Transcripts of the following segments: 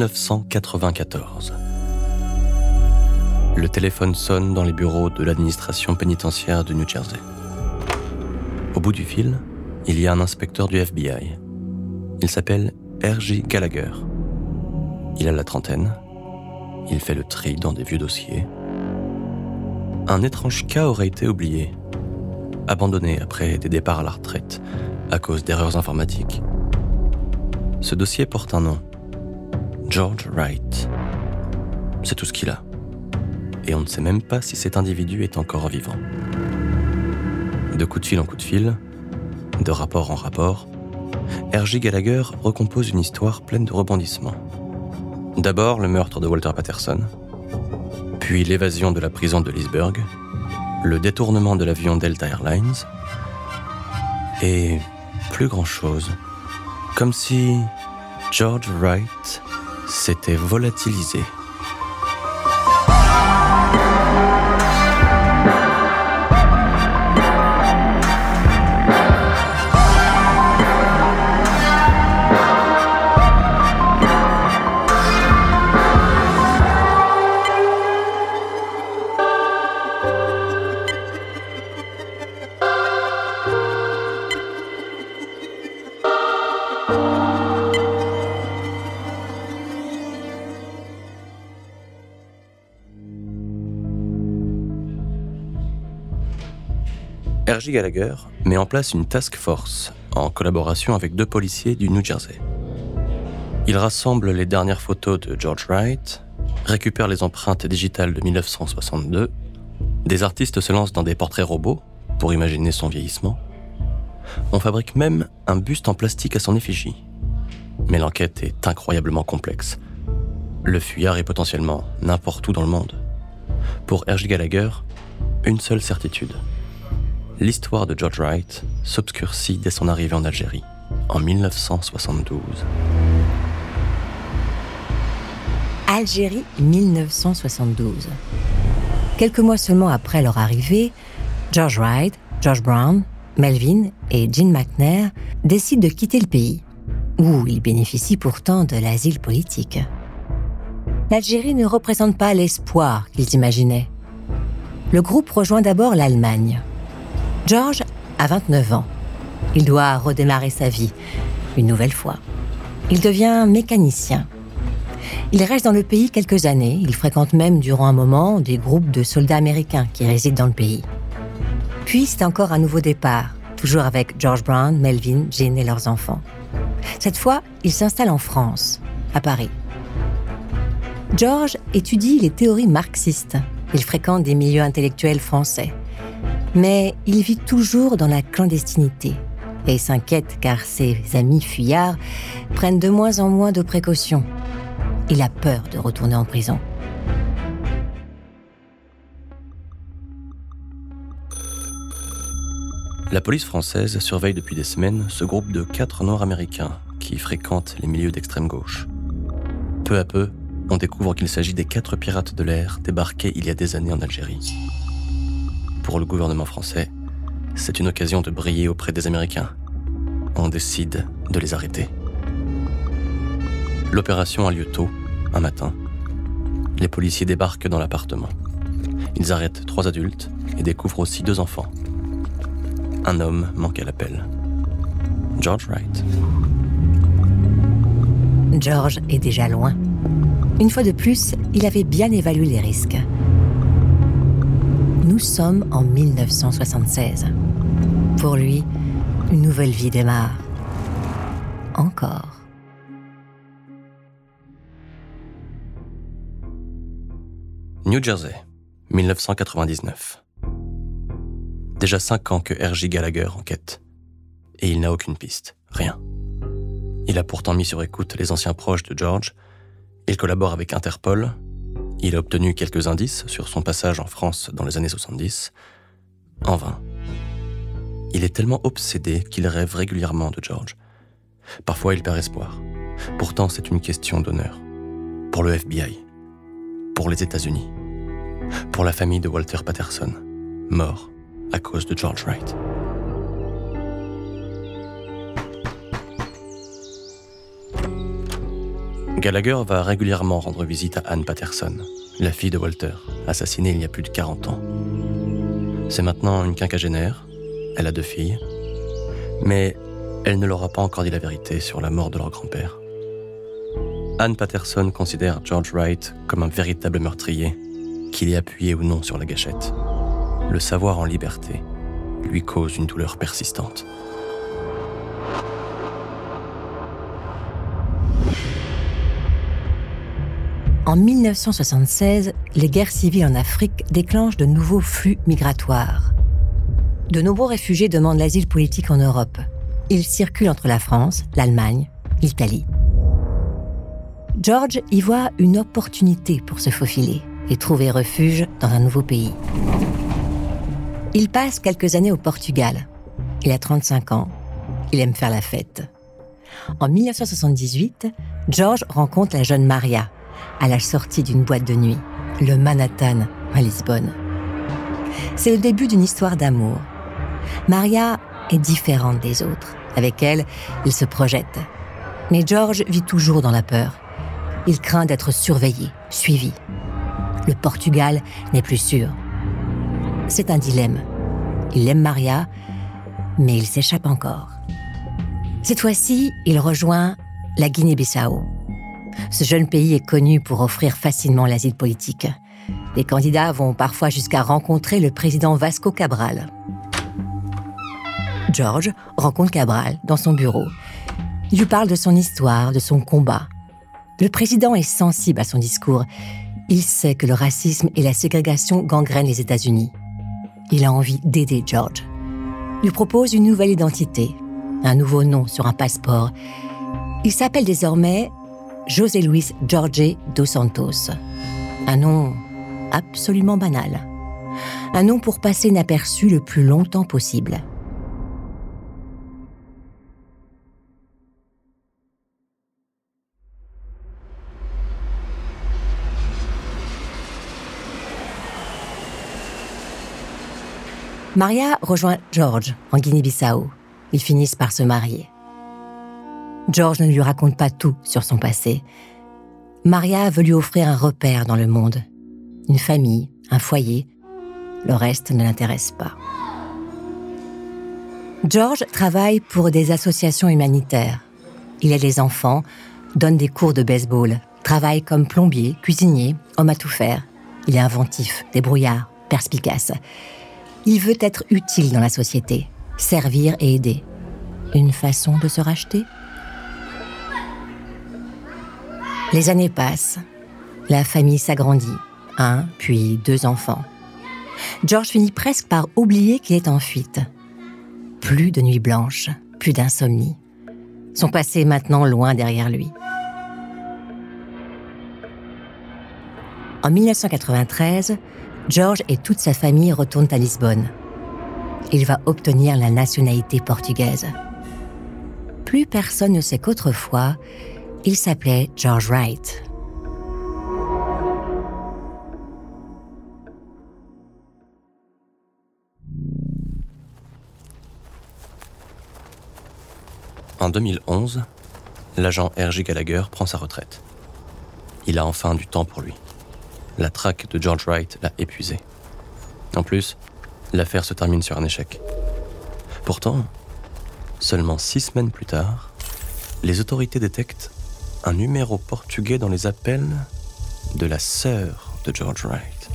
1994. Le téléphone sonne dans les bureaux de l'administration pénitentiaire de New Jersey. Au bout du fil, il y a un inspecteur du FBI. Il s'appelle R.J. Gallagher. Il a la trentaine. Il fait le tri dans des vieux dossiers. Un étrange cas aurait été oublié, abandonné après des départs à la retraite à cause d'erreurs informatiques. Ce dossier porte un nom. George Wright. C'est tout ce qu'il a. Et on ne sait même pas si cet individu est encore vivant. De coup de fil en coup de fil, de rapport en rapport, R.J. Gallagher recompose une histoire pleine de rebondissements. D'abord le meurtre de Walter Patterson, puis l'évasion de la prison de Leesburg, le détournement de l'avion Delta Airlines, et plus grand-chose, comme si George Wright s'était volatilisé. R.J. Gallagher met en place une task force en collaboration avec deux policiers du New Jersey. Il rassemble les dernières photos de George Wright, récupère les empreintes digitales de 1962, des artistes se lancent dans des portraits robots pour imaginer son vieillissement. On fabrique même un buste en plastique à son effigie. Mais l'enquête est incroyablement complexe. Le fuyard est potentiellement n'importe où dans le monde. Pour R.J. Gallagher, une seule certitude l'histoire de George Wright s'obscurcit dès son arrivée en Algérie, en 1972. Algérie 1972. Quelques mois seulement après leur arrivée, George Wright, George Brown, Melvin et Jean McNair décident de quitter le pays, où ils bénéficient pourtant de l'asile politique. L'Algérie ne représente pas l'espoir qu'ils imaginaient. Le groupe rejoint d'abord l'Allemagne, George a 29 ans. Il doit redémarrer sa vie, une nouvelle fois. Il devient mécanicien. Il reste dans le pays quelques années. Il fréquente même durant un moment des groupes de soldats américains qui résident dans le pays. Puis c'est encore un nouveau départ, toujours avec George Brown, Melvin, Jean et leurs enfants. Cette fois, il s'installe en France, à Paris. George étudie les théories marxistes. Il fréquente des milieux intellectuels français. Mais il vit toujours dans la clandestinité et s'inquiète car ses amis fuyards prennent de moins en moins de précautions. Il a peur de retourner en prison. La police française surveille depuis des semaines ce groupe de quatre Noirs américains qui fréquentent les milieux d'extrême gauche. Peu à peu, on découvre qu'il s'agit des quatre pirates de l'air débarqués il y a des années en Algérie pour le gouvernement français, c'est une occasion de briller auprès des Américains. On décide de les arrêter. L'opération a lieu tôt, un matin. Les policiers débarquent dans l'appartement. Ils arrêtent trois adultes et découvrent aussi deux enfants. Un homme manque à l'appel. George Wright. George est déjà loin. Une fois de plus, il avait bien évalué les risques. Nous sommes en 1976. Pour lui, une nouvelle vie démarre. Encore. New Jersey, 1999. Déjà cinq ans que R.J. Gallagher enquête. Et il n'a aucune piste, rien. Il a pourtant mis sur écoute les anciens proches de George. Il collabore avec Interpol, il a obtenu quelques indices sur son passage en France dans les années 70. En vain. Il est tellement obsédé qu'il rêve régulièrement de George. Parfois, il perd espoir. Pourtant, c'est une question d'honneur. Pour le FBI. Pour les États-Unis. Pour la famille de Walter Patterson, mort à cause de George Wright. Gallagher va régulièrement rendre visite à Anne Patterson, la fille de Walter, assassinée il y a plus de 40 ans. C'est maintenant une quinquagénaire, elle a deux filles, mais elle ne leur a pas encore dit la vérité sur la mort de leur grand-père. Anne Patterson considère George Wright comme un véritable meurtrier, qu'il ait appuyé ou non sur la gâchette. Le savoir en liberté lui cause une douleur persistante. En 1976, les guerres civiles en Afrique déclenchent de nouveaux flux migratoires. De nombreux réfugiés demandent l'asile politique en Europe. Ils circulent entre la France, l'Allemagne, l'Italie. George y voit une opportunité pour se faufiler et trouver refuge dans un nouveau pays. Il passe quelques années au Portugal. Il a 35 ans. Il aime faire la fête. En 1978, George rencontre la jeune Maria, à la sortie d'une boîte de nuit, le Manhattan, à Lisbonne. C'est le début d'une histoire d'amour. Maria est différente des autres. Avec elle, il se projette. Mais George vit toujours dans la peur. Il craint d'être surveillé, suivi. Le Portugal n'est plus sûr. C'est un dilemme. Il aime Maria, mais il s'échappe encore. Cette fois-ci, il rejoint la Guinée-Bissau, ce jeune pays est connu pour offrir facilement l'asile politique. Les candidats vont parfois jusqu'à rencontrer le président Vasco Cabral. George rencontre Cabral dans son bureau. Il lui parle de son histoire, de son combat. Le président est sensible à son discours. Il sait que le racisme et la ségrégation gangrènent les États-Unis. Il a envie d'aider George. Il lui propose une nouvelle identité, un nouveau nom sur un passeport. Il s'appelle désormais José Luis Jorge dos Santos. Un nom absolument banal. Un nom pour passer inaperçu le plus longtemps possible. Maria rejoint George en Guinée-Bissau. Ils finissent par se marier. George ne lui raconte pas tout sur son passé. Maria veut lui offrir un repère dans le monde, une famille, un foyer. Le reste ne l'intéresse pas. George travaille pour des associations humanitaires. Il a des enfants, donne des cours de baseball, travaille comme plombier, cuisinier, homme à tout faire. Il est inventif, débrouillard, perspicace. Il veut être utile dans la société, servir et aider. Une façon de se racheter? Les années passent. La famille s'agrandit. Un, puis deux enfants. George finit presque par oublier qu'il est en fuite. Plus de nuits blanches, plus d'insomnie. Son passé est maintenant loin derrière lui. En 1993, George et toute sa famille retournent à Lisbonne. Il va obtenir la nationalité portugaise. Plus personne ne sait qu'autrefois, il s'appelait George Wright. En 2011, l'agent R.J. Gallagher prend sa retraite. Il a enfin du temps pour lui. La traque de George Wright l'a épuisé. En plus, l'affaire se termine sur un échec. Pourtant, seulement six semaines plus tard, les autorités détectent un numéro portugais dans les appels de la sœur de George Wright.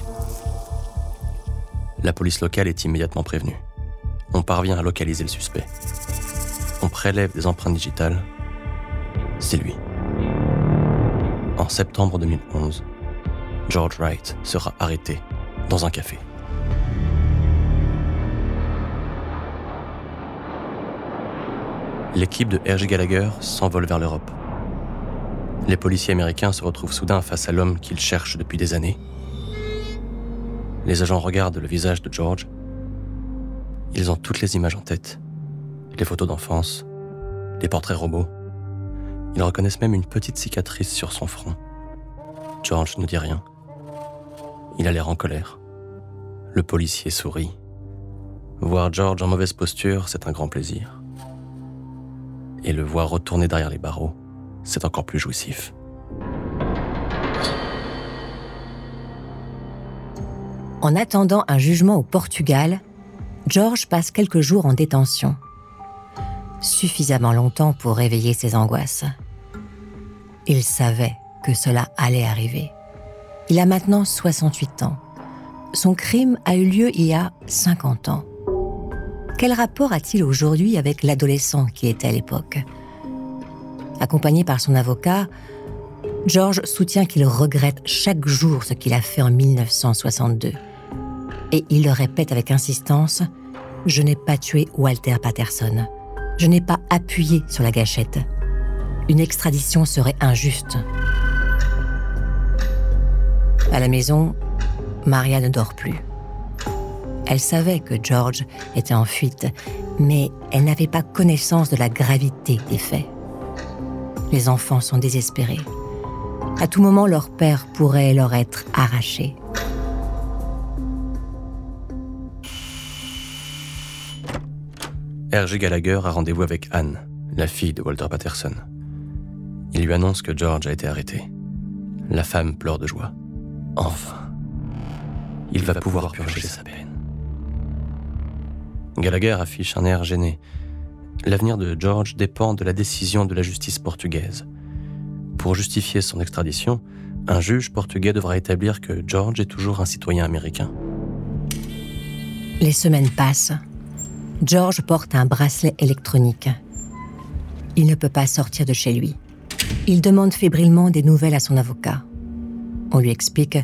La police locale est immédiatement prévenue. On parvient à localiser le suspect. On prélève des empreintes digitales. C'est lui. En septembre 2011, George Wright sera arrêté dans un café. L'équipe de R.G. Gallagher s'envole vers l'Europe les policiers américains se retrouvent soudain face à l'homme qu'ils cherchent depuis des années. Les agents regardent le visage de George. Ils ont toutes les images en tête. Les photos d'enfance, les portraits robots. Ils reconnaissent même une petite cicatrice sur son front. George ne dit rien. Il a l'air en colère. Le policier sourit. Voir George en mauvaise posture, c'est un grand plaisir. Et le voir retourner derrière les barreaux, c'est encore plus jouissif. En attendant un jugement au Portugal, George passe quelques jours en détention. Suffisamment longtemps pour réveiller ses angoisses. Il savait que cela allait arriver. Il a maintenant 68 ans. Son crime a eu lieu il y a 50 ans. Quel rapport a-t-il aujourd'hui avec l'adolescent qui était à l'époque? Accompagné par son avocat, George soutient qu'il regrette chaque jour ce qu'il a fait en 1962. Et il le répète avec insistance, Je n'ai pas tué Walter Patterson. Je n'ai pas appuyé sur la gâchette. Une extradition serait injuste. À la maison, Maria ne dort plus. Elle savait que George était en fuite, mais elle n'avait pas connaissance de la gravité des faits. Les enfants sont désespérés. À tout moment, leur père pourrait leur être arraché. R.G. Gallagher a rendez-vous avec Anne, la fille de Walter Patterson. Il lui annonce que George a été arrêté. La femme pleure de joie. Enfin, il va pouvoir purger sa peine. Gallagher affiche un air gêné. L'avenir de George dépend de la décision de la justice portugaise. Pour justifier son extradition, un juge portugais devra établir que George est toujours un citoyen américain. Les semaines passent. George porte un bracelet électronique. Il ne peut pas sortir de chez lui. Il demande fébrilement des nouvelles à son avocat. On lui explique,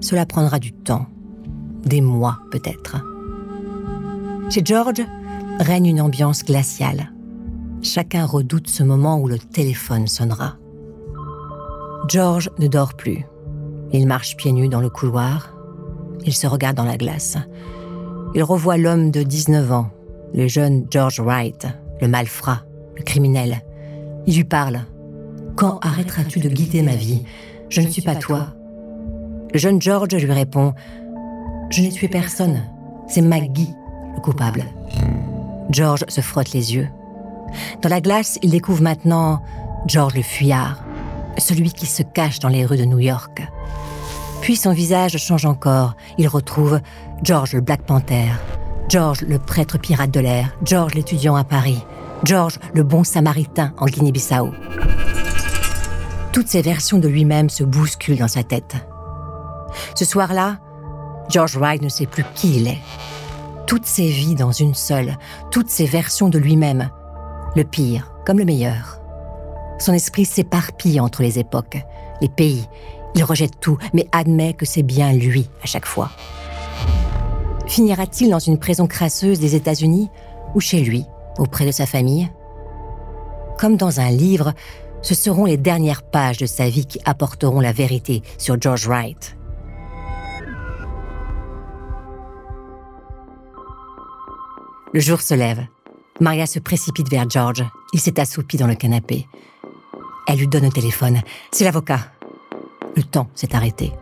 cela prendra du temps, des mois peut-être. Chez George règne une ambiance glaciale. Chacun redoute ce moment où le téléphone sonnera. George ne dort plus. Il marche pieds nus dans le couloir. Il se regarde dans la glace. Il revoit l'homme de 19 ans, le jeune George Wright, le malfrat, le criminel. Il lui parle. Quand arrêteras-tu de guider ma vie Je ne suis pas toi. Le jeune George lui répond Je n'ai tué personne. C'est Maggie, le coupable. George se frotte les yeux. Dans la glace, il découvre maintenant George le fuyard, celui qui se cache dans les rues de New York. Puis son visage change encore. Il retrouve George le Black Panther, George le prêtre pirate de l'air, George l'étudiant à Paris, George le bon samaritain en Guinée-Bissau. Toutes ces versions de lui-même se bousculent dans sa tête. Ce soir-là, George Wright ne sait plus qui il est. Toutes ses vies dans une seule, toutes ses versions de lui-même, le pire comme le meilleur. Son esprit s'éparpille entre les époques, les pays. Il rejette tout, mais admet que c'est bien lui à chaque fois. Finira-t-il dans une prison crasseuse des États-Unis ou chez lui, auprès de sa famille? Comme dans un livre, ce seront les dernières pages de sa vie qui apporteront la vérité sur George Wright. Le jour se lève. Maria se précipite vers George. Il s'est assoupi dans le canapé. Elle lui donne un téléphone. C'est l'avocat. Le temps s'est arrêté.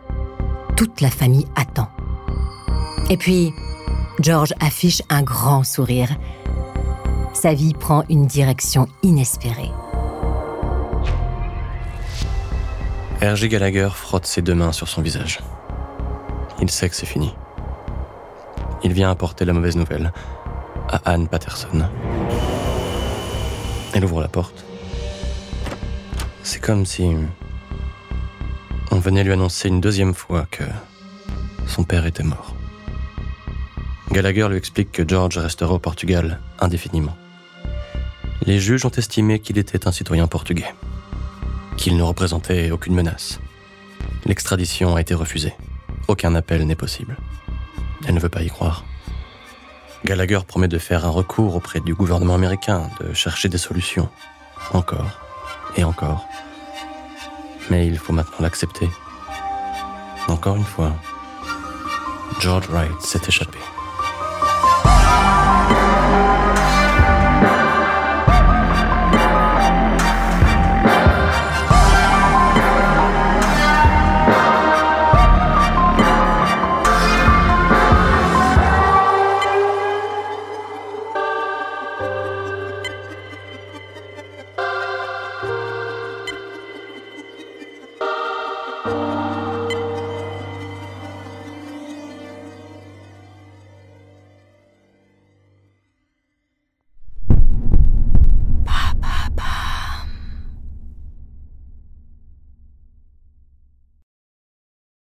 Toute la famille attend. Et puis, George affiche un grand sourire. Sa vie prend une direction inespérée. R.G. Gallagher frotte ses deux mains sur son visage. Il sait que c'est fini. Il vient apporter la mauvaise nouvelle à Anne Patterson. Elle ouvre la porte. C'est comme si on venait lui annoncer une deuxième fois que son père était mort. Gallagher lui explique que George restera au Portugal indéfiniment. Les juges ont estimé qu'il était un citoyen portugais qu'il ne représentait aucune menace. L'extradition a été refusée. Aucun appel n'est possible. Elle ne veut pas y croire. Gallagher promet de faire un recours auprès du gouvernement américain, de chercher des solutions. Encore et encore. Mais il faut maintenant l'accepter. Encore une fois, George Wright s'est échappé.